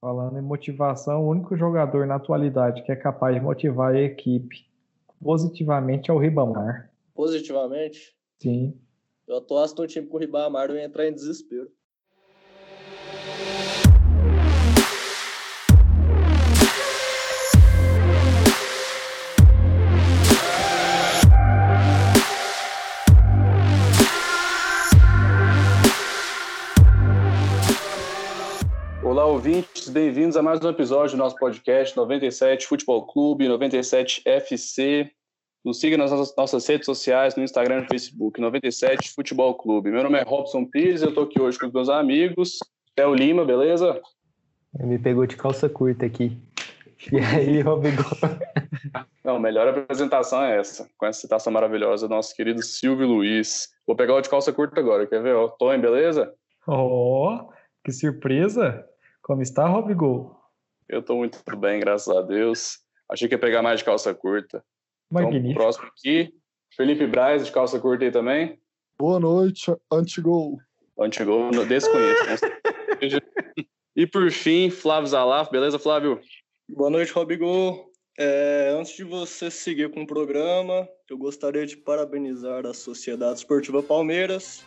Falando em motivação, o único jogador na atualidade que é capaz de motivar a equipe positivamente é o Ribamar. Positivamente? Sim. Eu atuasse no time com o Ribamar, eu ia entrar em desespero. Olá, ouvintes, bem-vindos a mais um episódio do nosso podcast 97 Futebol Clube, 97 FC. Nos siga nas nossas redes sociais, no Instagram e no Facebook, 97 Futebol Clube. Meu nome é Robson Pires, eu estou aqui hoje com os meus amigos. Theo Lima, beleza? Me pegou de calça curta aqui. E aí, Rodrigo? Não, melhor apresentação é essa, com essa citação maravilhosa do nosso querido Silvio Luiz. Vou pegar o de calça curta agora, quer ver? Ó, Tony, beleza? Oh, que surpresa! Como está, Robigol? Eu estou muito bem, graças a Deus. Achei que ia pegar mais de calça curta. Magnífico. Então, próximo aqui, Felipe Braz, de calça curta aí também. Boa noite, Antigol. Antigol, desconheço. e por fim, Flávio Zalaf, beleza, Flávio? Boa noite, Robigol. É, antes de você seguir com o programa, eu gostaria de parabenizar a Sociedade Esportiva Palmeiras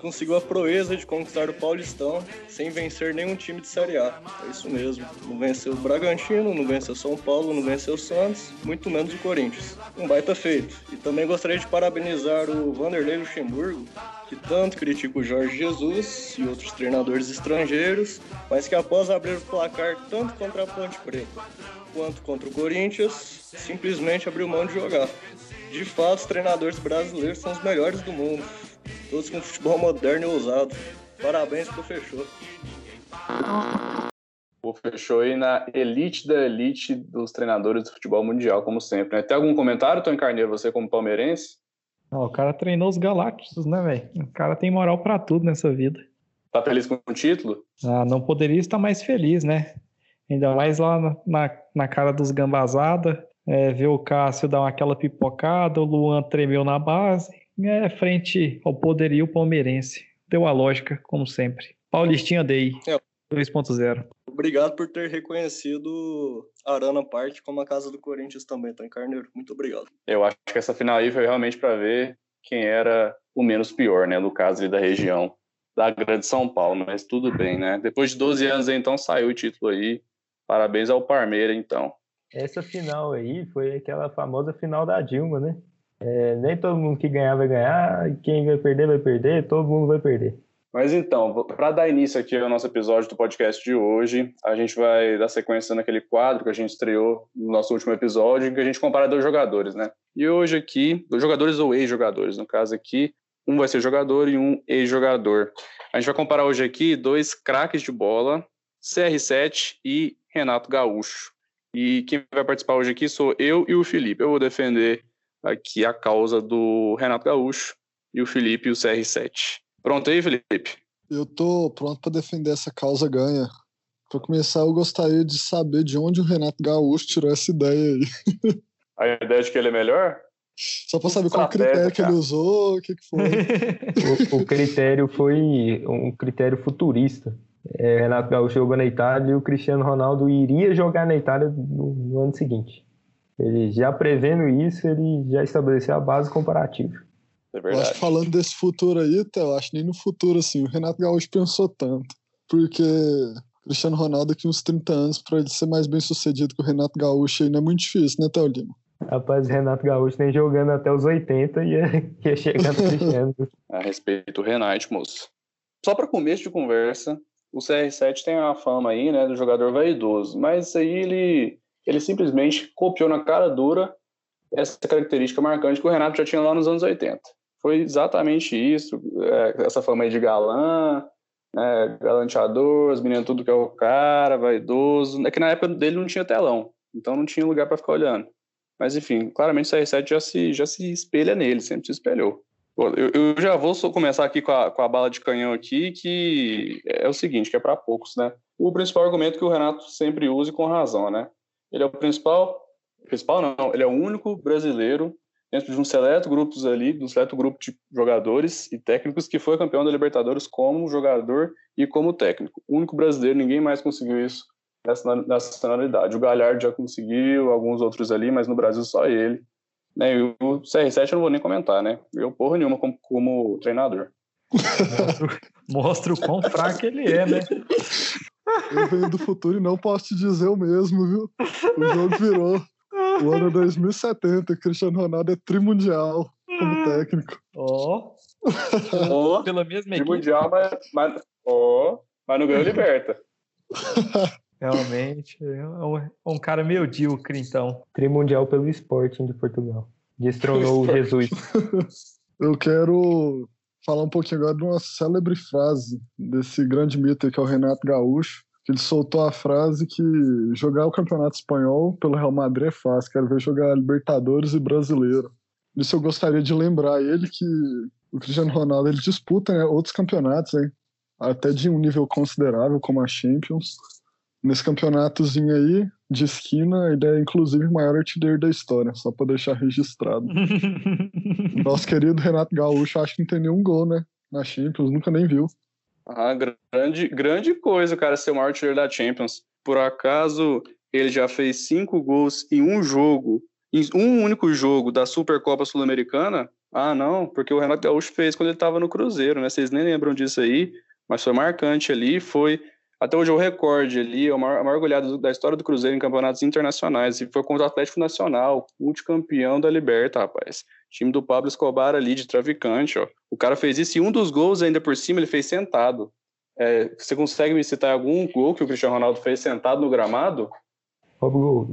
conseguiu a proeza de conquistar o Paulistão sem vencer nenhum time de Série A. É isso mesmo. Não venceu o Bragantino, não venceu o São Paulo, não venceu o Santos, muito menos o Corinthians. Um baita feito. E também gostaria de parabenizar o Vanderlei Luxemburgo, que tanto critica o Jorge Jesus e outros treinadores estrangeiros, mas que após abrir o placar tanto contra a Ponte Preta quanto contra o Corinthians, simplesmente abriu mão de jogar. De fato, os treinadores brasileiros são os melhores do mundo todos com futebol moderno e ousado. Parabéns pro Fechou. O Fechou aí na elite da elite dos treinadores do futebol mundial, como sempre. Né? Tem algum comentário, Tony Carneiro, você como palmeirense? Não, o cara treinou os Galácticos, né, velho? O cara tem moral para tudo nessa vida. Tá feliz com o título? Ah, não poderia estar mais feliz, né? Ainda mais lá na, na cara dos gambazada, é, ver o Cássio dar aquela pipocada, o Luan tremeu na base, é frente ao poderio palmeirense. Deu a lógica, como sempre. Paulistinha Day é. 2.0. Obrigado por ter reconhecido Arana Park como a casa do Corinthians também, tá, Carneiro? Muito obrigado. Eu acho que essa final aí foi realmente para ver quem era o menos pior, né? No caso ali da região da Grande São Paulo, mas tudo bem, né? Depois de 12 anos, então, saiu o título aí. Parabéns ao Parmeira, então. Essa final aí foi aquela famosa final da Dilma, né? É, nem todo mundo que ganhar vai ganhar, quem vai perder vai perder, todo mundo vai perder. Mas então, para dar início aqui ao nosso episódio do podcast de hoje, a gente vai dar sequência naquele quadro que a gente estreou no nosso último episódio, em que a gente compara dois jogadores, né? E hoje aqui, dois jogadores ou ex-jogadores, no caso aqui, um vai ser jogador e um ex-jogador. A gente vai comparar hoje aqui dois craques de bola, CR7 e Renato Gaúcho. E quem vai participar hoje aqui sou eu e o Felipe. Eu vou defender aqui a causa do Renato Gaúcho e o Felipe e o CR7. Pronto aí, Felipe? Eu tô pronto para defender essa causa ganha. Para começar, eu gostaria de saber de onde o Renato Gaúcho tirou essa ideia aí. A ideia de que ele é melhor? Só para saber qual critério que ele usou, o que, que foi. o, o, critério foi um critério futurista. É, Renato Gaúcho jogou na Itália e o Cristiano Ronaldo iria jogar na Itália no, no ano seguinte. Ele já prevendo isso, ele já estabeleceu a base comparativa. É verdade. Eu acho que falando desse futuro aí, eu acho que nem no futuro assim, o Renato Gaúcho pensou tanto. Porque Cristiano Ronaldo aqui uns 30 anos, para ele ser mais bem sucedido que o Renato Gaúcho aí não é muito difícil, né, Théo Lima? Rapaz, Renato Gaúcho nem jogando até os 80 ia, ia chegar no Cristiano. a respeito do Renato, moço. Só para começo de conversa, o CR7 tem uma fama aí, né, do jogador vaidoso, mas aí ele ele simplesmente copiou na cara dura essa característica marcante que o Renato já tinha lá nos anos 80. Foi exatamente isso, é, essa fama aí de galã, né, galanteador, as meninas tudo que é o cara, vaidoso. É que na época dele não tinha telão, então não tinha lugar para ficar olhando. Mas enfim, claramente o CR7 já se, já se espelha nele, sempre se espelhou. Eu, eu já vou começar aqui com a, com a bala de canhão aqui, que é o seguinte, que é para poucos, né? O principal argumento que o Renato sempre usa e com razão, né? Ele é o principal, principal não, ele é o único brasileiro dentro de um seleto grupos ali, de um seleto grupo de jogadores e técnicos que foi campeão da Libertadores como jogador e como técnico. O único brasileiro, ninguém mais conseguiu isso nessa, nacionalidade. O Galhardo já conseguiu, alguns outros ali, mas no Brasil só ele. Né? E o CR7 eu não vou nem comentar, né? Eu porra nenhuma como, como treinador. Mostra, mostra o quão fraco ele é, né? Eu venho do futuro e não posso te dizer o mesmo, viu? O jogo virou. O ano 2070, Cristiano Ronaldo é trimundial como técnico. Ó. Oh, Pela mesma equipe. trimundial, mas, mas, oh, mas não ganhou Liberta. Realmente. É um, é um cara medíocre, então. Trimundial pelo Sporting de Portugal. Destronou o Jesus. Eu quero falar um pouquinho agora de uma célebre frase desse grande mito que é o Renato Gaúcho, que ele soltou a frase que jogar o Campeonato Espanhol pelo Real Madrid é fácil, quero ver jogar Libertadores e Brasileiro. Isso eu gostaria de lembrar ele que o Cristiano Ronaldo ele disputa né, outros campeonatos, hein? até de um nível considerável, como a Champions. Nesse campeonatozinho aí, de esquina, ele é inclusive o maior artilheiro da história, só para deixar registrado. Nosso querido Renato Gaúcho, acho que não tem nenhum gol, né? Na Champions, nunca nem viu. Ah, grande, grande coisa, cara, ser o maior artilheiro da Champions. Por acaso, ele já fez cinco gols em um jogo, em um único jogo da Supercopa Sul-Americana? Ah, não, porque o Renato Gaúcho fez quando ele estava no Cruzeiro, né? Vocês nem lembram disso aí, mas foi marcante ali, foi até hoje é o recorde ali, o maior, a maior goleada da história do Cruzeiro em campeonatos internacionais, e foi contra o Atlético Nacional, multicampeão da Liberta, rapaz. Time do Pablo Escobar ali, de traficante, ó. O cara fez isso e um dos gols, ainda por cima, ele fez sentado. É, você consegue me citar algum gol que o Cristiano Ronaldo fez sentado no gramado?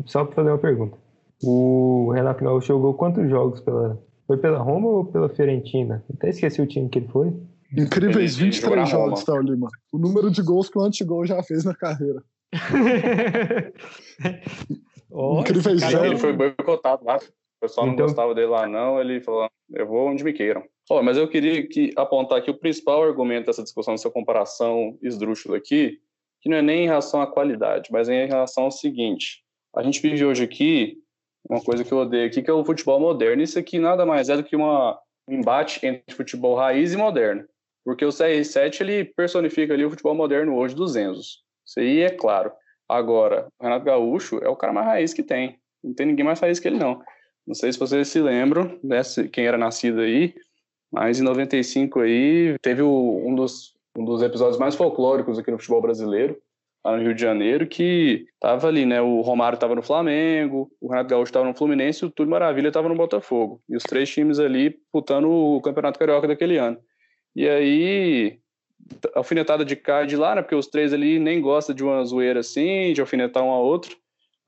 Só para fazer uma pergunta. O Renato Gaúcho jogou quantos jogos pela... Foi pela Roma ou pela Fiorentina? Até esqueci o time que ele foi. Incríveis Ele 23 jogou na jogos. Théo Lima. O número de gols que o Antigol já fez na carreira. Incríveis cara zero. é Ele foi boicotado lá. O pessoal não Então- gostava dele lá, não. Ele falou: eu vou onde me queiram. Ó, mas eu queria que, apontar aqui o principal argumento dessa discussão, dessa comparação esdrúxula aqui, que não é nem em relação à qualidade, mas é em relação ao seguinte: a gente vive hoje aqui uma coisa que eu odeio aqui, que é o futebol moderno. Isso aqui nada mais é do que uma, um embate entre futebol raiz e moderno. Porque o CR7 ele personifica ali o futebol moderno hoje dos Enzos. Isso aí é claro. Agora, o Renato Gaúcho é o cara mais raiz que tem. Não tem ninguém mais raiz que ele, não. Não sei se vocês se lembram, né, quem era nascido aí, mas em 95 aí teve o- um, dos, um dos episódios mais folclóricos aqui no futebol brasileiro, lá no Rio de Janeiro, que tava ali, né? O Romário tava no Flamengo, o Renato Gaúcho tava no Fluminense e o Túlio Maravilha tava no Botafogo. E os três times ali disputando o Campeonato Carioca daquele ano. E aí, alfinetada de cá e de lá, né? Porque os três ali nem gostam de uma zoeira assim, de alfinetar um ao outro.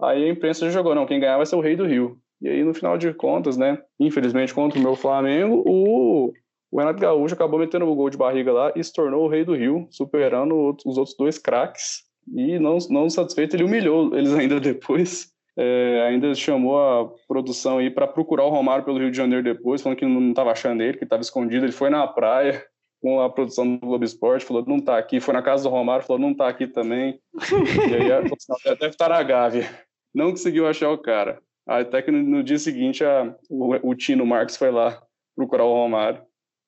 Aí a imprensa jogou, não, quem ganhar vai ser o rei do Rio. E aí, no final de contas, né, infelizmente contra o meu Flamengo, o, o Renato Gaúcho acabou metendo o gol de barriga lá e se tornou o rei do Rio, superando os outros dois craques. E não, não satisfeito, ele humilhou eles ainda depois. É, ainda chamou a produção aí para procurar o Romário pelo Rio de Janeiro depois, falando que não estava achando ele, que estava escondido. Ele foi na praia com a produção do Globo Esporte, falou não tá aqui. Foi na casa do Romário, falou não tá aqui também. e aí produção deve estar na Gávea. Não conseguiu achar o cara. Até que no, no dia seguinte a, o, o Tino Marques foi lá procurar o Romário.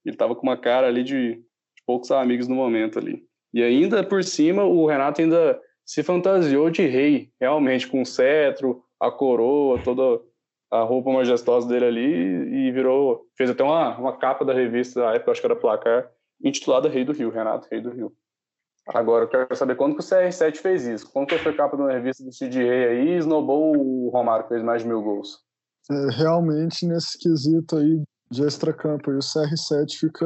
Ele estava com uma cara ali de, de poucos amigos no momento ali. E ainda por cima, o Renato ainda se fantasiou de rei, realmente, com o cetro, a coroa, toda a roupa majestosa dele ali, e virou. fez até uma, uma capa da revista da época, acho que era placar, intitulada Rei do Rio, Renato, Rei do Rio. Agora, eu quero saber quando que o CR7 fez isso. Quando que foi capa de uma revista do Cid Rei aí e esnobou o Romário, que fez mais de mil gols. É, realmente, nesse quesito aí de extracampo, aí, o CR7 fica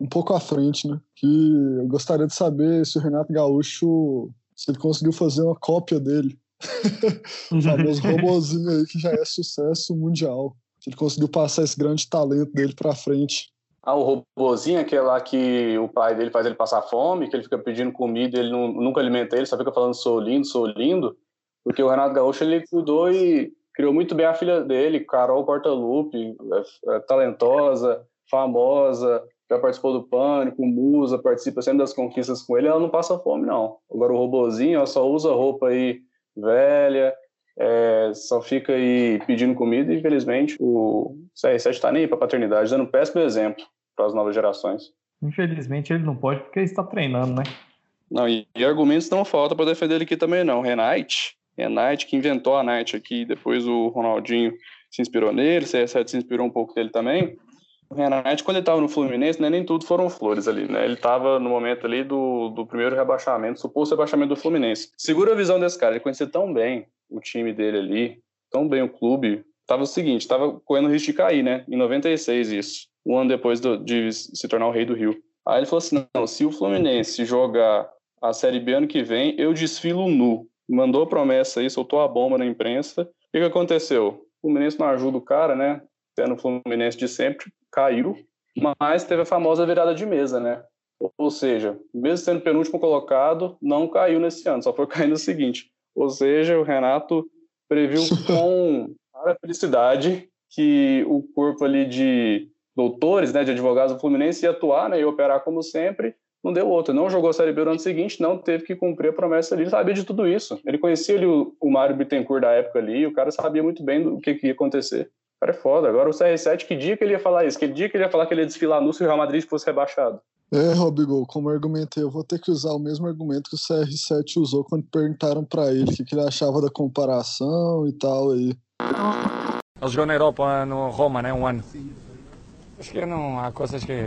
um pouco à frente, né? Que eu gostaria de saber se o Renato Gaúcho, se ele conseguiu fazer uma cópia dele. o famoso robozinho aí que já é sucesso mundial. Se ele conseguiu passar esse grande talento dele pra frente. Ah, o robozinho, aquele lá que o pai dele faz ele passar fome, que ele fica pedindo comida, ele não, nunca alimenta ele, só fica falando sou lindo, sou lindo. Porque o Renato Gaúcho, ele cuidou e criou muito bem a filha dele, Carol Cortalupe, é, é, talentosa, famosa, já participou do Pânico, musa, participa sempre das conquistas com ele, ela não passa fome, não. Agora o robozinho, ó, só usa roupa aí velha, é, só fica aí pedindo comida e, infelizmente, o CR7 está nem aí para paternidade, dando um péssimo exemplo para as novas gerações. Infelizmente ele não pode porque ele está treinando, né? Não, e, e argumentos não faltam para defender ele aqui também não. Renate, Renate que inventou a Night aqui, depois o Ronaldinho se inspirou nele, o CR7 se inspirou um pouco dele também. O Renate, quando ele estava no Fluminense, né, nem tudo foram flores ali, né? Ele estava no momento ali do, do primeiro rebaixamento, suposto rebaixamento do Fluminense. Segura a visão desse cara, ele conhecia tão bem o time dele ali, tão bem o clube. Tava o seguinte, tava correndo risco de cair, né? Em 96 isso, um ano depois do, de se tornar o rei do Rio. Aí ele falou assim, não, se o Fluminense jogar a Série B ano que vem, eu desfilo nu. Mandou promessa aí, soltou a bomba na imprensa. O que, que aconteceu? O Fluminense não ajuda o cara, né? Tendo o Fluminense de sempre, caiu, mas teve a famosa virada de mesa, né? Ou seja, mesmo sendo penúltimo colocado, não caiu nesse ano, só foi cair no seguinte. Ou seja, o Renato previu com a felicidade que o corpo ali de doutores, né, de advogados do Fluminense ia atuar, né, ia operar como sempre, não deu outra. Não jogou a Série B no ano seguinte, não teve que cumprir a promessa ali, ele sabia de tudo isso. Ele conhecia ali o, o Mário Bittencourt da época ali, o cara sabia muito bem do que, que ia acontecer. O cara é foda. Agora o CR7, que dia que ele ia falar isso? Que dia que ele ia falar que ele ia desfilar no se o Real Madrid fosse rebaixado? É, Robigol, como eu argumentei, eu vou ter que usar o mesmo argumento que o CR7 usou quando perguntaram para ele o que, que, ele achava da comparação e tal aí. Eu jogou na Europa, no Roma, né, um ano. Acho que não há coisas que...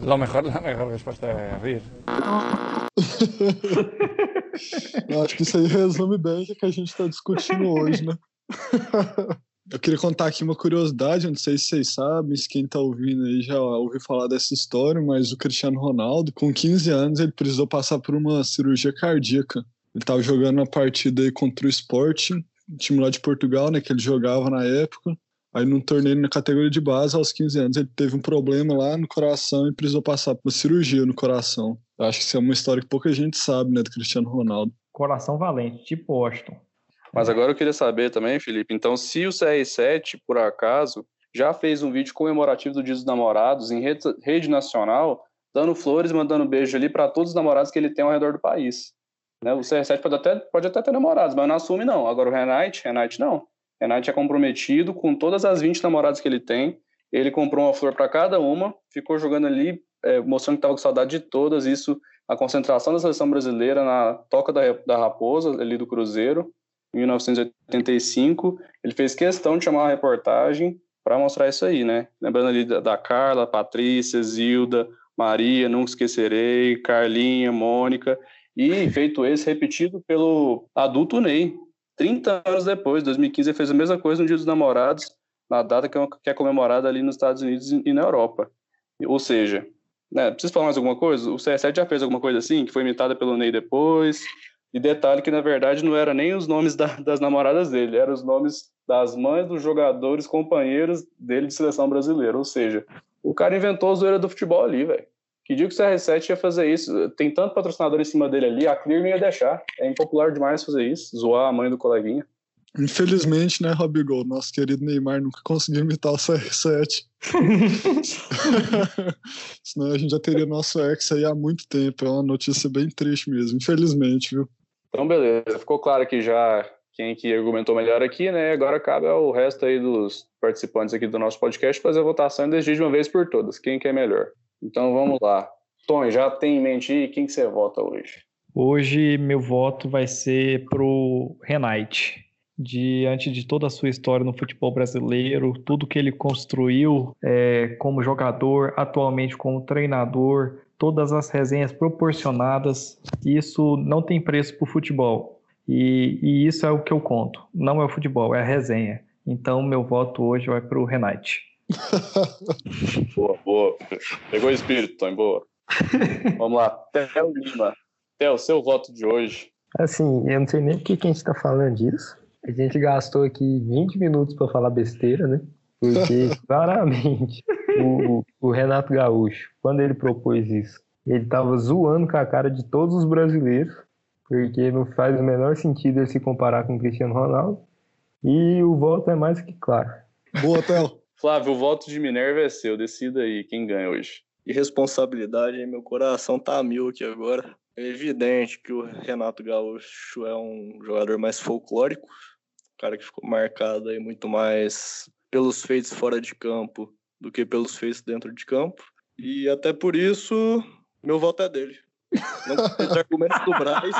Lo mejor, la mejor resposta é rir. acho que isso aí resume bem o que a gente está discutindo hoje, né? Eu queria contar aqui uma curiosidade, não sei se vocês sabem, se quem tá ouvindo aí já ouviu falar dessa história, mas o Cristiano Ronaldo, com 15 anos, ele precisou passar por uma cirurgia cardíaca. Ele tava jogando uma partida aí contra o Sporting, time lá de Portugal, né, que ele jogava na época. Aí num torneio na categoria de base, aos 15 anos, ele teve um problema lá no coração e precisou passar por uma cirurgia no coração. Eu acho que isso é uma história que pouca gente sabe, né, do Cristiano Ronaldo. Coração valente, tipo Washington. Mas agora eu queria saber também, Felipe, então se o CR7, por acaso, já fez um vídeo comemorativo do Dia dos Namorados em rede, rede nacional, dando flores, mandando beijo ali para todos os namorados que ele tem ao redor do país. Né? O CR7 pode até, pode até ter namorados, mas não assume não. Agora o Renate, Renate não. Renate é comprometido com todas as 20 namoradas que ele tem. Ele comprou uma flor para cada uma, ficou jogando ali, é, mostrando que estava com saudade de todas. Isso, a concentração da seleção brasileira na Toca da, da Raposa, ali do Cruzeiro. 1985, ele fez questão de chamar uma reportagem para mostrar isso aí, né? Lembrando ali da, da Carla, Patrícia, Zilda, Maria, Nunca Esquecerei, Carlinha, Mônica, e feito esse repetido pelo adulto Ney. 30 anos depois, 2015, ele fez a mesma coisa no Dia dos Namorados, na data que é, é comemorada ali nos Estados Unidos e na Europa. Ou seja, né, preciso falar mais alguma coisa? O CR7 já fez alguma coisa assim, que foi imitada pelo Ney depois, e detalhe que, na verdade, não era nem os nomes da, das namoradas dele, eram os nomes das mães dos jogadores, companheiros dele de seleção brasileira. Ou seja, o cara inventou a zoeira do futebol ali, velho. Que dia que o CR7 ia fazer isso? Tem tanto patrocinador em cima dele ali, a Clear não ia deixar. É impopular demais fazer isso, zoar a mãe do coleguinha. Infelizmente, né, Robigol? Nosso querido Neymar nunca conseguiu imitar o CR7. Senão a gente já teria nosso ex aí há muito tempo. É uma notícia bem triste mesmo, infelizmente, viu? Então, beleza. Ficou claro que já quem que argumentou melhor aqui, né? Agora cabe ao resto aí dos participantes aqui do nosso podcast fazer a votação e decidir de uma vez por todas quem que é melhor. Então, vamos lá. Tom, já tem em mente quem que você vota hoje? Hoje, meu voto vai ser pro Renate. Diante de toda a sua história no futebol brasileiro, tudo que ele construiu é, como jogador, atualmente como treinador, todas as resenhas proporcionadas. Isso não tem preço para o futebol. E, e, isso é o que eu conto. Não é o futebol, é a resenha. Então, meu voto hoje vai para o Renate. boa, boa. Pegou o espírito, Tom, boa. Vamos lá. Theo Lima. Theo, seu voto de hoje. Assim, eu não sei nem por que a gente está falando disso. A gente gastou aqui 20 minutos para falar besteira, né? Porque, claramente, o, o, Renato Gaúcho, quando ele propôs isso, ele estava zoando com a cara de todos os brasileiros, porque não faz o menor sentido ele se comparar com o Cristiano Ronaldo. E o voto é mais que claro. Boa, Théo. Flávio, o voto de Minerva é seu. Decida aí quem ganha hoje. Irresponsabilidade, meu coração tá a mil aqui agora. É evidente que o Renato Gaúcho é um jogador mais folclórico, cara que ficou marcado aí muito mais pelos feitos fora de campo do que pelos feitos dentro de campo. E até por isso, meu voto é dele. Não gostei dos argumentos do Braz.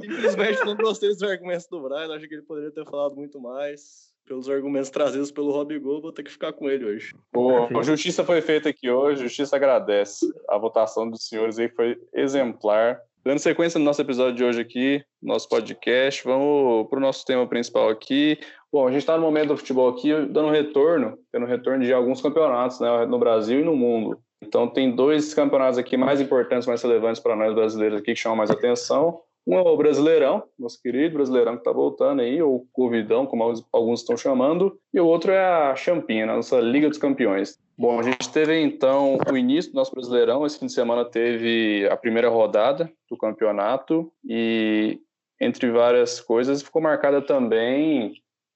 Simplesmente não gostei dos argumentos do Braz. Acho que ele poderia ter falado muito mais. Pelos argumentos trazidos pelo Rob Gol, vou ter que ficar com ele hoje. Boa. A justiça foi feita aqui hoje, a justiça agradece. A votação dos senhores aí foi exemplar. Dando sequência no nosso episódio de hoje aqui, nosso podcast, vamos para o nosso tema principal aqui. Bom, a gente está no momento do futebol aqui, dando retorno, tendo retorno de alguns campeonatos né, no Brasil e no mundo. Então, tem dois campeonatos aqui mais importantes, mais relevantes para nós brasileiros aqui, que chamam mais atenção. Um é o Brasileirão, nosso querido Brasileirão que está voltando aí, ou Covidão, como alguns estão chamando, e o outro é a Champinha, nossa Liga dos Campeões. Bom, a gente teve então o início do nosso Brasileirão. Esse fim de semana teve a primeira rodada do campeonato e, entre várias coisas, ficou marcada também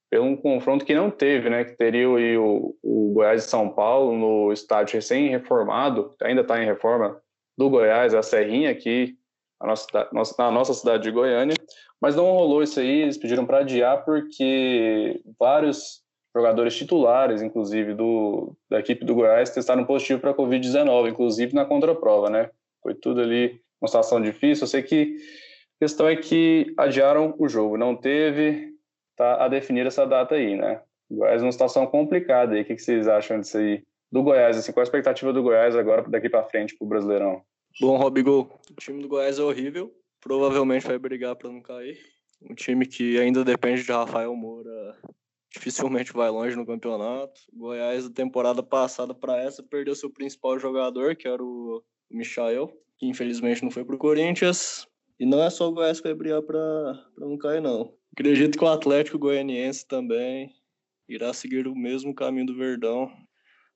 pelo um confronto que não teve, né? Que teria o, o Goiás de São Paulo no estádio recém-reformado, ainda está em reforma, do Goiás, a Serrinha, aqui a nossa, na nossa cidade de Goiânia. Mas não rolou isso aí, eles pediram para adiar porque vários jogadores titulares, inclusive do, da equipe do Goiás, testaram positivo para Covid-19, inclusive na contraprova, né? Foi tudo ali uma situação difícil. Eu sei que a questão é que adiaram o jogo, não teve, tá a definir essa data aí, né? O Goiás é uma situação complicada aí. O que, vocês acham disso aí? Do Goiás, assim, qual a expectativa do Goiás agora daqui para frente para o Brasileirão? Bom, Robigol, o time do Goiás é horrível. Provavelmente vai brigar para não cair. Um time que ainda depende de Rafael Moura dificilmente vai longe no campeonato. O Goiás, da temporada passada para essa, perdeu seu principal jogador, que era o Michael, que infelizmente não foi para o Corinthians. E não é só o Goiás que vai brigar para não cair, não. Acredito que o Atlético Goianiense também irá seguir o mesmo caminho do Verdão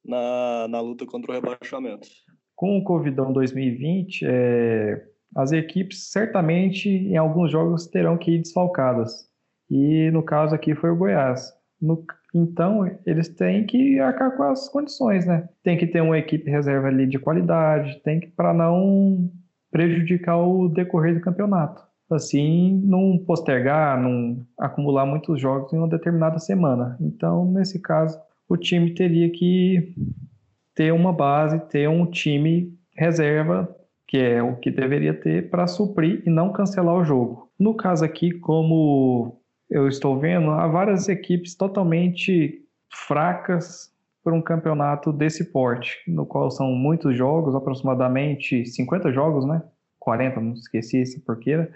na, na luta contra o rebaixamento. Com o Covidão 2020, é, as equipes certamente em alguns jogos terão que ir desfalcadas. E no caso aqui foi o Goiás. No, então, eles têm que arcar com as condições, né? Tem que ter uma equipe reserva ali de qualidade, tem que para não prejudicar o decorrer do campeonato. Assim, não postergar, não acumular muitos jogos em uma determinada semana. Então, nesse caso, o time teria que ter uma base, ter um time reserva, que é o que deveria ter, para suprir e não cancelar o jogo. No caso aqui, como eu estou vendo, há várias equipes totalmente fracas para um campeonato desse porte, no qual são muitos jogos, aproximadamente 50 jogos, né? 40, não esqueci esse porqueira.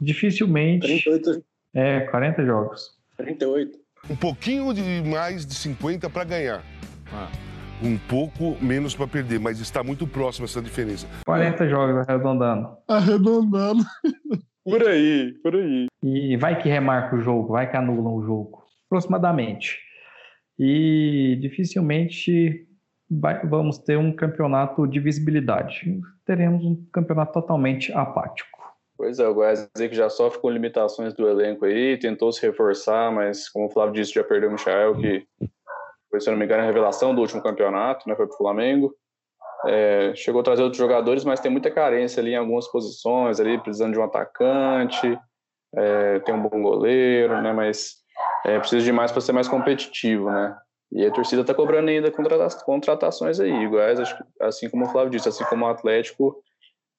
Dificilmente. 38. É, 40 jogos. 38. Um pouquinho de mais de 50 para ganhar. Ah, um pouco menos para perder, mas está muito próximo essa diferença. 40 jogos arredondando. Arredondando. Por aí, por aí. E vai que remarca o jogo, vai que anulam o jogo. Aproximadamente. E dificilmente vai, vamos ter um campeonato de visibilidade. Teremos um campeonato totalmente apático. Pois é, o Goiás que já sofre com limitações do elenco aí, tentou se reforçar, mas como o Flávio disse, já perdeu o Michael, que foi, se não me engano, a revelação do último campeonato, né? Foi pro Flamengo. É, chegou a trazer outros jogadores, mas tem muita carência ali em algumas posições, ali precisando de um atacante, é, tem um bom goleiro, né? Mas é, precisa de mais para ser mais competitivo, né? E a torcida está cobrando ainda contratações aí, iguais, assim como o Flávio disse, assim como o Atlético,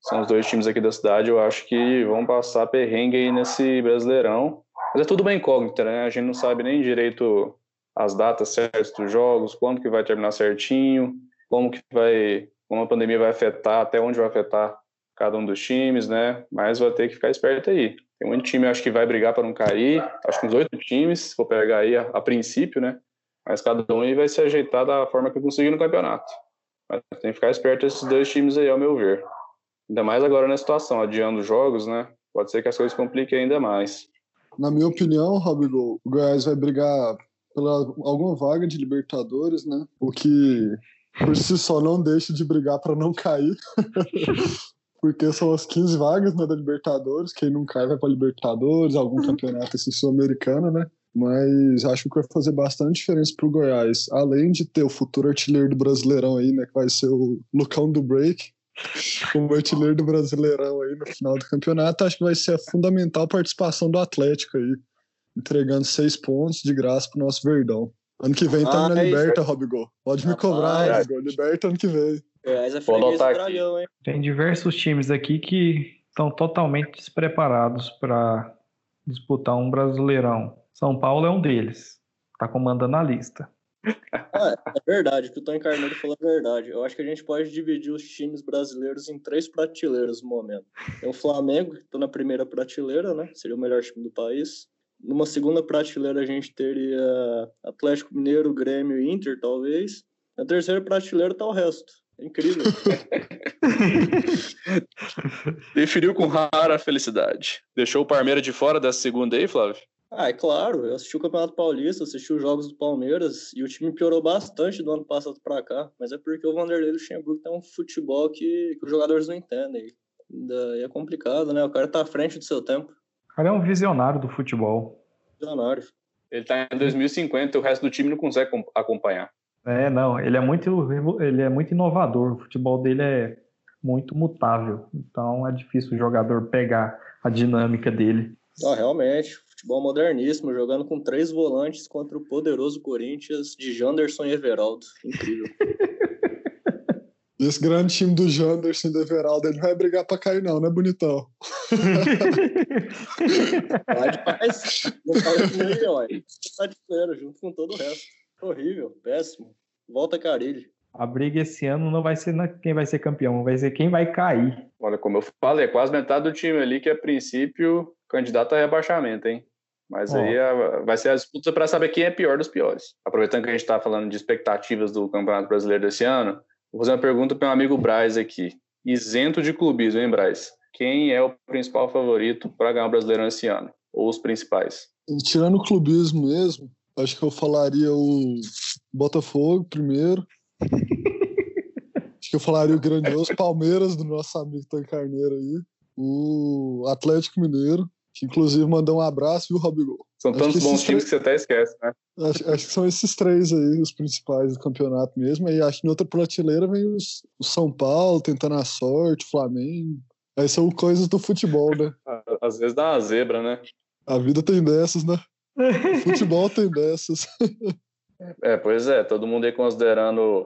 são os dois times aqui da cidade, eu acho que vão passar perrengue aí nesse Brasileirão. Mas é tudo bem incógnito, né? A gente não sabe nem direito as datas certas dos jogos, quando que vai terminar certinho como que vai, como a pandemia vai afetar, até onde vai afetar cada um dos times, né? Mas vai ter que ficar esperto aí. Tem muito time, acho que vai brigar para não cair. Acho que uns oito times, se for pegar aí a, a, princípio, né? Mas cada um vai se ajeitar da forma que conseguir no campeonato. Mas tem que ficar esperto esses dois times aí, ao meu ver. Ainda mais agora na situação, adiando os jogos, né? Pode ser que as coisas compliquem ainda mais. Na minha opinião, Robigol, o Goiás vai brigar pela alguma vaga de Libertadores, né? O que por si só não deixa de brigar para não cair. Porque são as 15 vagas né, da Libertadores. Quem não cai vai para Libertadores, algum campeonato assim, sul-americano, né? Mas acho que vai fazer bastante diferença para o Goiás. Além de ter o futuro artilheiro do Brasileirão aí, né? Que vai ser o Lucão do Break, como artilheiro do Brasileirão aí no final do campeonato, acho que vai ser a fundamental participação do Atlético aí. Entregando seis pontos de graça pro nosso Verdão. Ano que vem tá na Ah, Liberta, Robigol. Pode me cobrar. Robigol. Liberta ano que vem. É Vou freguês do anotar aqui. Dragão, hein? Tem diversos times aqui que estão totalmente despreparados para disputar um Brasileirão. São Paulo é um deles. Tá comandando a lista. Ah, é verdade, o que o Tony Carneiro falou é verdade. Eu acho que a gente pode dividir os times brasileiros em três prateleiras no momento. Tem o Flamengo, que está na primeira prateleira, né? Seria o melhor time do país. Numa segunda prateleira a gente teria Atlético Mineiro, Grêmio e Inter, talvez. Na terceira prateleira tá o resto. É incrível. Definiu com rara felicidade. Deixou o Parmeira de fora dessa segunda aí, Flávio? Ah, é claro, eu assisti o Campeonato Paulista, assisti os jogos do Palmeiras e o time piorou bastante do ano passado pra cá, mas é porque o Vanderlei Luxemburgo tem um futebol que, que os jogadores não entendem. Daí é complicado, né? O cara tá à frente do seu tempo. Cara é um visionário do futebol. Visionário. Ele tá em 2050 e o resto do time não consegue com- acompanhar. É, não, ele é muito, ele é muito inovador. O futebol dele é muito mutável. Então é difícil o jogador pegar a dinâmica dele. Não, realmente, futebol moderníssimo, jogando com três volantes contra o poderoso Corinthians de Janderson e Everaldo. Incrível. E esse grande time do Janderson e do Everaldo, ele não vai brigar pra cair, não, né, bonitão? Vai demais. Não fala com ele, ó. Tá de zero, junto com todo o resto. Horrível, péssimo. Volta Carilho. A briga esse ano não vai ser na- quem vai ser campeão, vai ser quem vai cair. Olha, como eu falei, é quase metade do time ali que, a princípio, candidato a rebaixamento, hein? Mas aí a- vai ser a disputa para saber quem é pior dos piores. Aproveitando que a gente está falando de expectativas do Campeonato Brasileiro desse ano, vou fazer uma pergunta para meu amigo Braz aqui. Isento de clubismo, hein, Braz? Quem é o principal favorito para ganhar o Brasileirão esse ano? Ou os principais? E tirando o clubismo mesmo, acho que eu falaria o Botafogo primeiro. acho que eu falaria o grandioso Palmeiras, do nosso amigo Tony Carneiro aí. O Atlético Mineiro, que inclusive mandou um abraço, viu, Robigol? São Acho tantos bons times que você até esquece, né? Acho, acho que são esses três aí, os principais do campeonato mesmo. Aí acho que em outra prateleira vem os, o São Paulo tentando a sorte, o Flamengo. Aí são coisas do futebol, né? Às vezes dá uma zebra, né? A vida tem dessas, né? O futebol tem dessas. É, pois é, todo mundo aí considerando,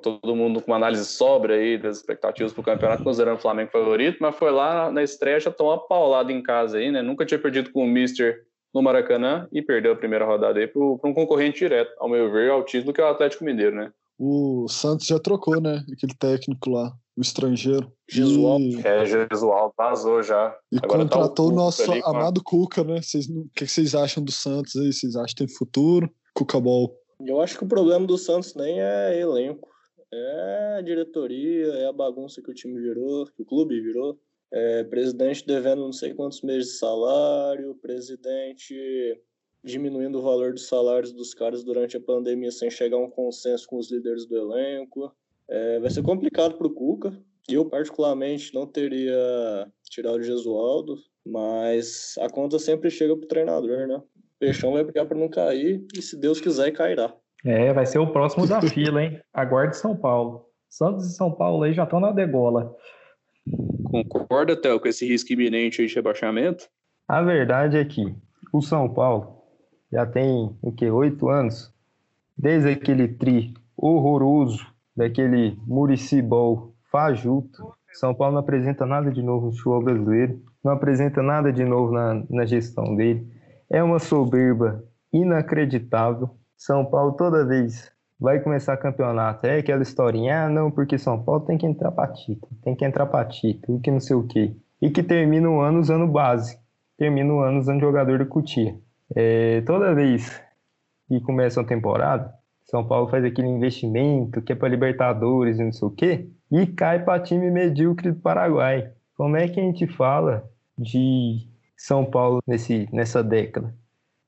todo mundo com uma análise sóbria aí das expectativas pro campeonato, considerando o Flamengo favorito, mas foi lá na, na estreia já tomou uma paulada em casa aí, né? Nunca tinha perdido com o Mister no Maracanã e perdeu a primeira rodada aí para um concorrente direto, ao meu ver, ao título que é o Atlético Mineiro, né? O Santos já trocou, né? Aquele técnico lá, o estrangeiro. Jesualdo. E, É, Jesualdo vazou já. e Agora tá o contratou o Cuca nosso ali amado Cuca, né? Vocês O que que vocês acham do Santos aí? Vocês acham que tem futuro? Cuca Ball. Eu acho que o problema do Santos nem é elenco. É a diretoria, é a bagunça que o time virou, que o clube virou. É, presidente devendo não sei quantos meses de salário, presidente diminuindo o valor dos salários dos caras durante a pandemia sem chegar a um consenso com os líderes do elenco. É, vai ser complicado para o Cuca. Eu, particularmente, não teria tirado o Jesualdo, mas a conta sempre chega pro treinador, né? O Peixão vai brigar para não cair e, se Deus quiser, cairá. É, vai ser o próximo da fila, hein? Aguarde São Paulo. Santos e São Paulo aí já estão na degola. Concorda, Théo, com esse risco iminente de rebaixamento? A verdade é que o São Paulo já tem o que oito anos, desde aquele tri horroroso daquele Murici Ball fajuto. São Paulo não apresenta nada de novo no futebol brasileiro, não apresenta nada de novo na, na gestão dele. É uma soberba inacreditável. São Paulo toda vez vai começar campeonato, é aquela historinha, ah, não, porque São Paulo tem que entrar pra título, tem que entrar pra título, que não sei o quê. E que termina o ano usando base termina o ano usando jogador de cutia. É, toda vez que começa uma temporada, São Paulo faz aquele investimento que é para Libertadores e não sei o quê, e cai para time medíocre do Paraguai. Como é que a gente fala de São Paulo nesse, nessa década?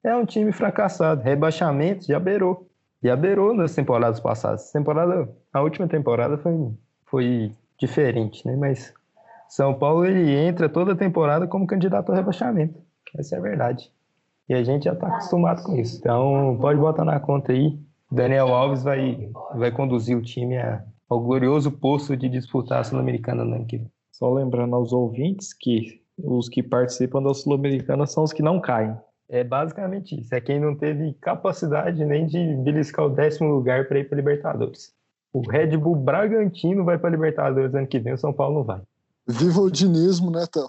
É um time fracassado. Rebaixamento já beirou. Já beirou nas temporadas passadas. Temporada, a última temporada foi, foi diferente, né? Mas são Paulo ele entra toda temporada como candidato ao rebaixamento. Essa é a verdade. E a gente já está acostumado com isso. Então pode botar na conta aí. Daniel Alves vai, vai conduzir o time a, ao glorioso posto de disputar a Sul-Americana no ano que vem. Só lembrando aos ouvintes que os que participam da Sul-Americana são os que não caem. É basicamente isso. É quem não teve capacidade nem de beliscar o décimo lugar para ir para Libertadores. O Red Bull Bragantino vai para Libertadores ano que vem, o São Paulo não vai. Viva o dinismo, né, Théo?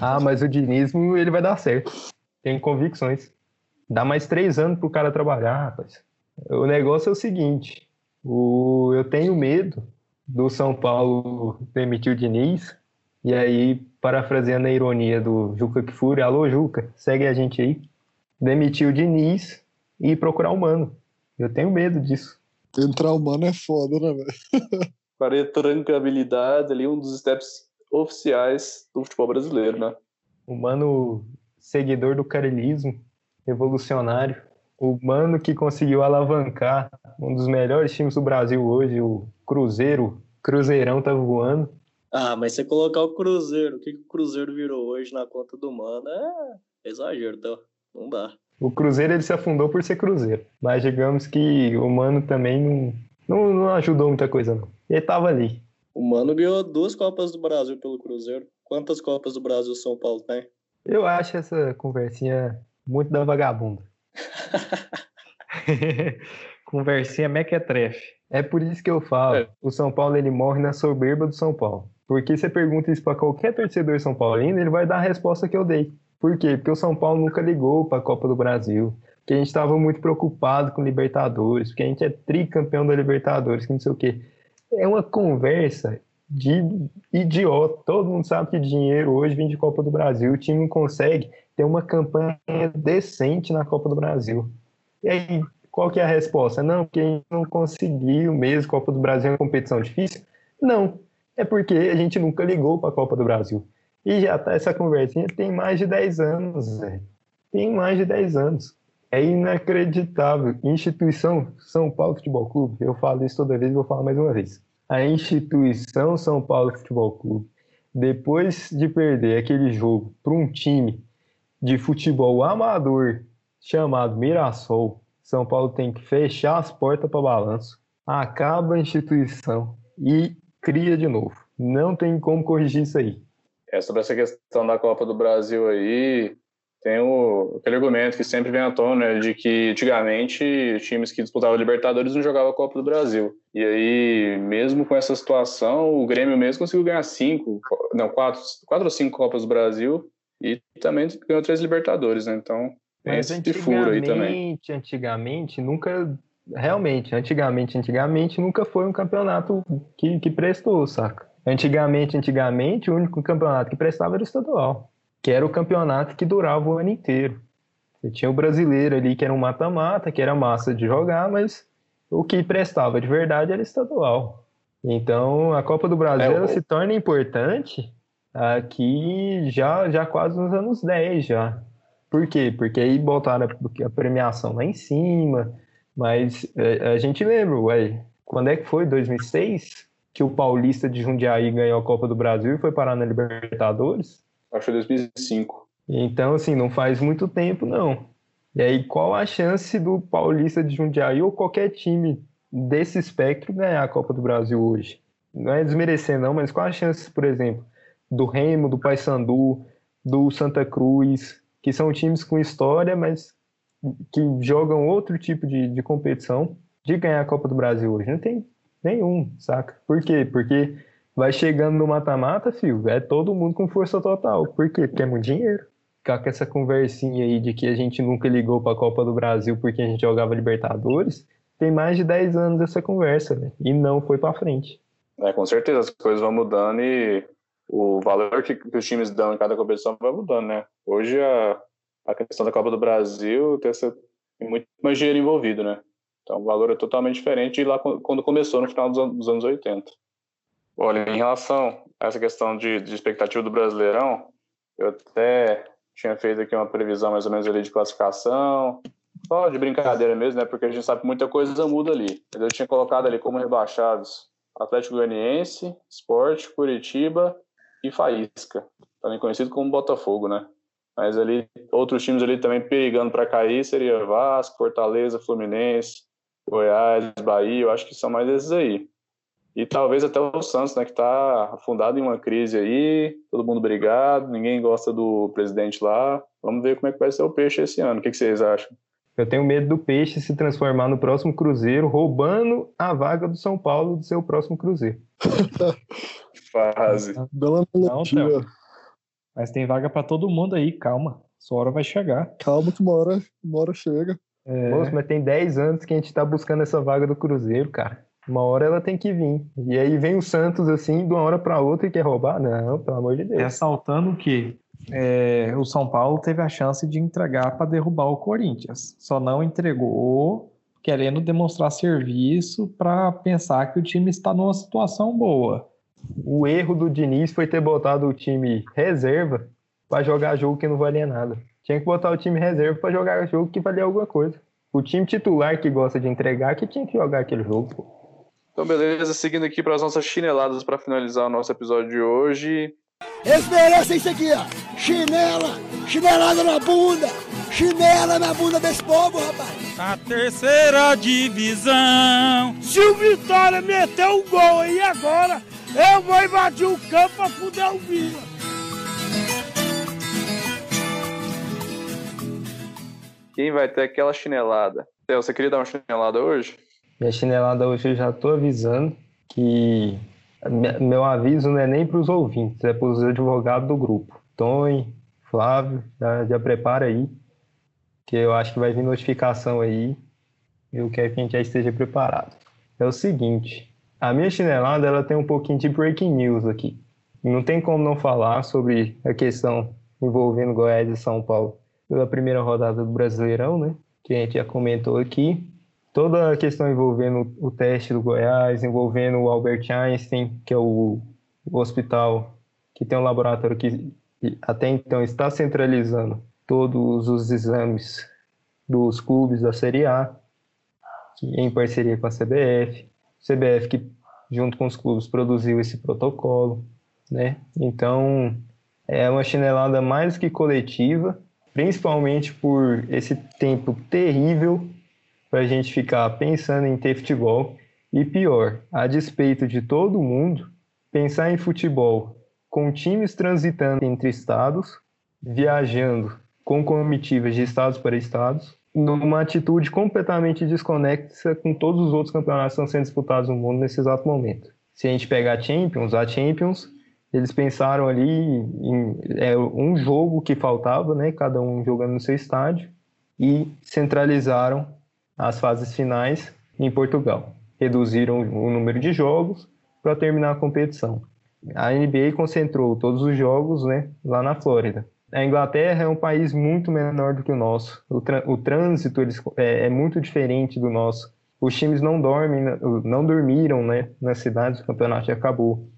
Ah, mas o dinismo ele vai dar certo. Tem convicções. Dá mais três anos pro cara trabalhar, rapaz. O negócio é o seguinte: o, eu tenho medo do São Paulo demitir o Diniz, e aí, parafraseando a ironia do Juca Kfouri, alô Juca, segue a gente aí, demitir o Diniz e procurar o Mano. Eu tenho medo disso. Entrar o Mano é foda, né, velho? Para trancabilidade ali, um dos steps oficiais do futebol brasileiro, né? O Mano, seguidor do carelismo, revolucionário. O Mano que conseguiu alavancar um dos melhores times do Brasil hoje, o Cruzeiro. Cruzeirão tá voando. Ah, mas você colocar o Cruzeiro, o que, que o Cruzeiro virou hoje na conta do Mano é exagero, tá? Não dá. O Cruzeiro ele se afundou por ser Cruzeiro. Mas digamos que o Mano também não, não, não ajudou muita coisa, não. Ele tava ali. O Mano ganhou duas Copas do Brasil pelo Cruzeiro. Quantas Copas do Brasil o São Paulo tem? Eu acho essa conversinha muito da vagabunda. Conversinha mequetrefe. É por isso que eu falo, é. o São Paulo ele morre na soberba do São Paulo. Porque você pergunta isso para qualquer torcedor São Paulino, ele vai dar a resposta que eu dei. Por quê? Porque o São Paulo nunca ligou para a Copa do Brasil. Porque a gente estava muito preocupado com Libertadores, porque a gente é tricampeão da Libertadores, que não sei o quê. É uma conversa de idiota. Todo mundo sabe que dinheiro hoje vem de Copa do Brasil. O time consegue ter uma campanha decente na Copa do Brasil. E aí, qual que é a resposta? Não, porque a gente não conseguiu mesmo. Copa do Brasil é uma competição difícil? Não. É porque a gente nunca ligou para a Copa do Brasil. E já tá essa conversinha tem mais de 10 anos, velho. Tem mais de 10 anos. É inacreditável. Instituição São Paulo Futebol Clube, eu falo isso toda vez vou falar mais uma vez. A instituição São Paulo Futebol Clube, depois de perder aquele jogo para um time de futebol amador chamado Mirassol, São Paulo tem que fechar as portas para balanço, acaba a instituição e cria de novo. Não tem como corrigir isso aí. É sobre essa questão da Copa do Brasil aí, tem o, aquele argumento que sempre vem à tona né, de que antigamente times que disputavam Libertadores não jogavam a Copa do Brasil. E aí, mesmo com essa situação, o Grêmio mesmo conseguiu ganhar cinco, não, quatro, quatro ou cinco Copas do Brasil e também ganhou três Libertadores, né? Então, tem Mas esse furo aí também. Antigamente, nunca. Realmente, antigamente, antigamente, nunca foi um campeonato que, que prestou, saca? Antigamente, antigamente, o único campeonato que prestava era o estadual, que era o campeonato que durava o ano inteiro. Você tinha o brasileiro ali, que era um mata-mata, que era massa de jogar, mas o que prestava de verdade era estadual. Então, a Copa do Brasil é, se torna importante aqui já, já quase nos anos 10 já. Por quê? Porque aí botaram a premiação lá em cima, mas é, a gente lembra, ué, quando é que foi? 2006? Que o Paulista de Jundiaí ganhou a Copa do Brasil e foi parar na Libertadores? Acho que foi 2005. Então, assim, não faz muito tempo, não. E aí, qual a chance do Paulista de Jundiaí ou qualquer time desse espectro ganhar a Copa do Brasil hoje? Não é desmerecer, não, mas qual a chance, por exemplo, do Remo, do Paysandu, do Santa Cruz, que são times com história, mas que jogam outro tipo de, de competição, de ganhar a Copa do Brasil hoje. Não tem nenhum, saca? Por quê? Porque vai chegando no mata-mata, filho, é todo mundo com força total. Por quê? Porque é muito dinheiro. Ficar com essa conversinha aí de que a gente nunca ligou para a Copa do Brasil porque a gente jogava Libertadores, tem mais de 10 anos essa conversa, né? E não foi para frente. É, com certeza, as coisas vão mudando e o valor que, que, os times dão em cada competição vai mudando, né? Hoje a, a questão da Copa do Brasil tem, essa, muito mais dinheiro envolvido, né? Então o valor é totalmente diferente de lá quando começou no final dos anos 80. Olha, em relação a essa questão de, de expectativa do Brasileirão, eu até tinha feito aqui uma previsão mais ou menos ali de classificação, só de brincadeira mesmo, né? Porque a gente sabe que muita coisa muda ali. Eu tinha colocado ali como rebaixados Atlético Goianiense, Sport, Curitiba e Faísca, também conhecido como Botafogo, né? Mas ali, outros times ali também perigando para cair seria Vasco, Fortaleza, Fluminense, Goiás, Bahia, eu acho que são mais esses aí. E talvez até o Santos, né, que está afundado em uma crise aí, todo mundo brigado, ninguém gosta do presidente lá. Vamos ver como é que vai ser o Peixe esse ano. O que, que vocês acham? Eu tenho medo do Peixe se transformar no próximo Cruzeiro, roubando a vaga do São Paulo do seu próximo Cruzeiro. Fase. Bela Não, melodia. Theo. Mas tem vaga pra todo mundo aí, calma. Sua hora vai chegar. Calma que uma hora, uma hora chega. É, Moço, mas tem 10 anos que a gente tá buscando essa vaga do Cruzeiro, cara. Uma hora ela tem que vir. E aí vem o Santos, assim, de uma hora pra outra e quer roubar? Não, pelo amor de Deus. ressaltando que é, o São Paulo teve a chance de entregar para derrubar o Corinthians. Só não entregou querendo demonstrar serviço para pensar que o time está numa situação boa. O erro do Diniz foi ter botado o time reserva pra jogar jogo que não valia nada. Tinha que botar o time reserva pra jogar jogo que valia alguma coisa. O time titular que gosta de entregar que tinha que jogar aquele jogo. pô. Então, beleza, seguindo aqui para as nossas chineladas para finalizar o nosso episódio de hoje. Eles merecem isso aqui, ó. Chinela, chinelada na bunda, chinela na bunda desse povo, rapaz. A terceira divisão. Se o Vitória meter um gol aí agora, eu vou invadir o campo pra fuder o Vila. Quem vai ter aquela chinelada? Theo, você queria dar uma chinelada hoje? Minha chinelada hoje eu já tô avisando que me- meu aviso não é nem para os ouvintes, é para os advogados do grupo. Tony, Flávio, já, já prepara aí, que eu acho que vai vir notificação aí. Eu quero que a gente já esteja preparado. É o seguinte, a minha chinelada ela tem um pouquinho de breaking news aqui. Não tem como não falar sobre a questão envolvendo Goiás e São Paulo pela primeira rodada do Brasileirão, né? Que a gente já comentou aqui toda a questão envolvendo o teste do Goiás, envolvendo o Albert Einstein, que é o, o hospital que tem um laboratório que até então está centralizando todos os exames dos clubes da Série A, em parceria com a CBF, CBF que junto com os clubes produziu esse protocolo, né? Então é uma chinelada mais que coletiva, principalmente por esse tempo terrível para a gente ficar pensando em ter futebol e pior, a despeito de todo mundo, pensar em futebol com times transitando entre estados, viajando com comitivas de estados para estados, numa atitude completamente desconexa com todos os outros campeonatos que estão sendo disputados no mundo nesse exato momento. Se a gente pegar a Champions, a Champions, eles pensaram ali em é, um jogo que faltava, né, cada um jogando no seu estádio, e centralizaram as fases finais em Portugal. Reduziram o número de jogos para terminar a competição. A NBA concentrou todos os jogos né, lá na Flórida. A Inglaterra é um país muito menor do que o nosso. O, o trânsito eles, é, é muito diferente do nosso. Os times não dormem, na- não dormiram né, nas cidades, o campeonato já acabou.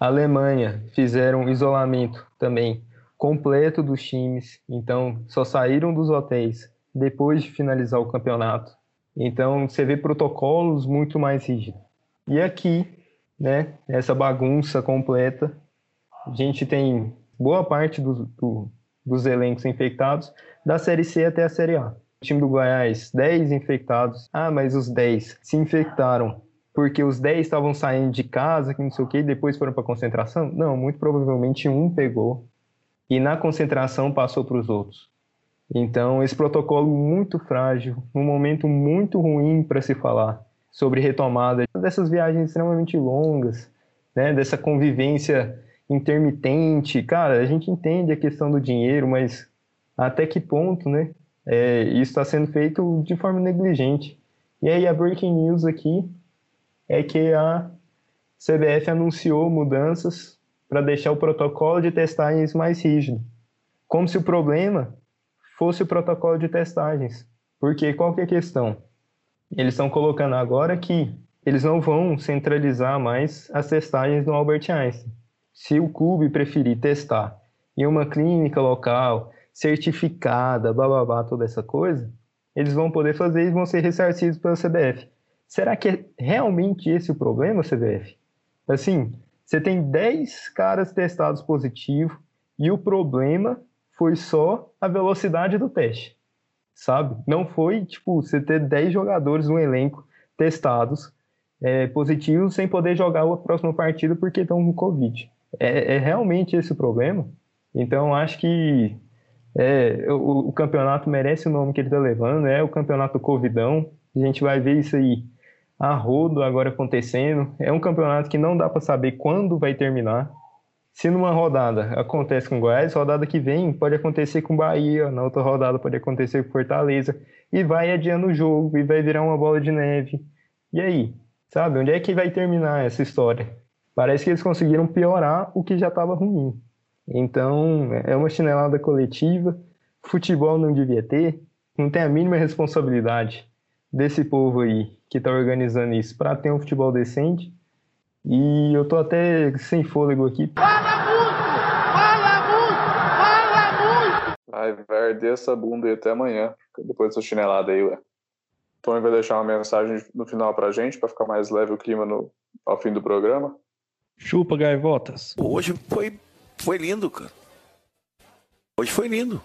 A Alemanha fizeram isolamento também completo dos times, então só saíram dos hotéis depois de finalizar o campeonato. Então você vê protocolos muito mais rígidos. E aqui, né, essa bagunça completa, a gente tem boa parte do- do- dos elencos infectados da Série C até a Série A. O time do Goiás, 10 infectados. Ah, mas os 10 se infectaram porque os 10 estavam saindo de casa, que não sei o que, e depois foram para concentração? Não, muito provavelmente um pegou e na concentração passou para os outros. Então, esse protocolo muito frágil, num momento muito ruim para se falar sobre retomada dessas viagens extremamente longas, né, dessa convivência intermitente. Cara, a gente entende a questão do dinheiro, mas até que ponto, né? é, isso está sendo feito de forma negligente. E aí a breaking news aqui é que a CBF anunciou mudanças para deixar o protocolo de testagens mais rígido, como se o problema fosse o protocolo de testagens. Porque qual que é a questão? Eles estão colocando agora que eles não vão centralizar mais as testagens no Albert Einstein. Se o clube preferir testar em uma clínica local, certificada, blá, toda essa coisa, eles vão poder fazer e vão ser ressarcidos pela CBF. Será que é realmente esse o problema, CBF? Assim, você tem 10 caras testados positivo e o problema foi só a velocidade do teste, sabe? Não foi, tipo, você ter 10 jogadores no elenco testados é, positivos sem poder jogar o próximo partido porque estão com Covid. É, é realmente esse o problema. Então, acho que é, o, o, campeonato merece o nome que ele está levando, é o campeonato Covidão. A gente vai ver isso aí a rodo agora acontecendo. É um campeonato que não dá para saber quando vai terminar. Se numa rodada acontece com Goiás, rodada que vem pode acontecer com Bahia, na outra rodada pode acontecer com Fortaleza, e vai adiando o jogo, e vai virar uma bola de neve. E aí? Sabe, onde é que vai terminar essa história? Parece que eles conseguiram piorar o que já estava ruim. Então, é uma chinelada coletiva. Futebol não devia ter, não tem a mínima responsabilidade desse povo aí que está organizando isso para ter um futebol decente. E eu tô até sem fôlego aqui. Fala muito! Fala muito! Fala muito! Vai, vai arder essa bunda aí até amanhã, depois dessa chinelada aí, ué. Tony vai deixar uma mensagem no final pra gente, para ficar mais leve o clima no, ao fim do programa. Chupa, gaivotas. Hoje foi, foi lindo, cara. Hoje foi lindo.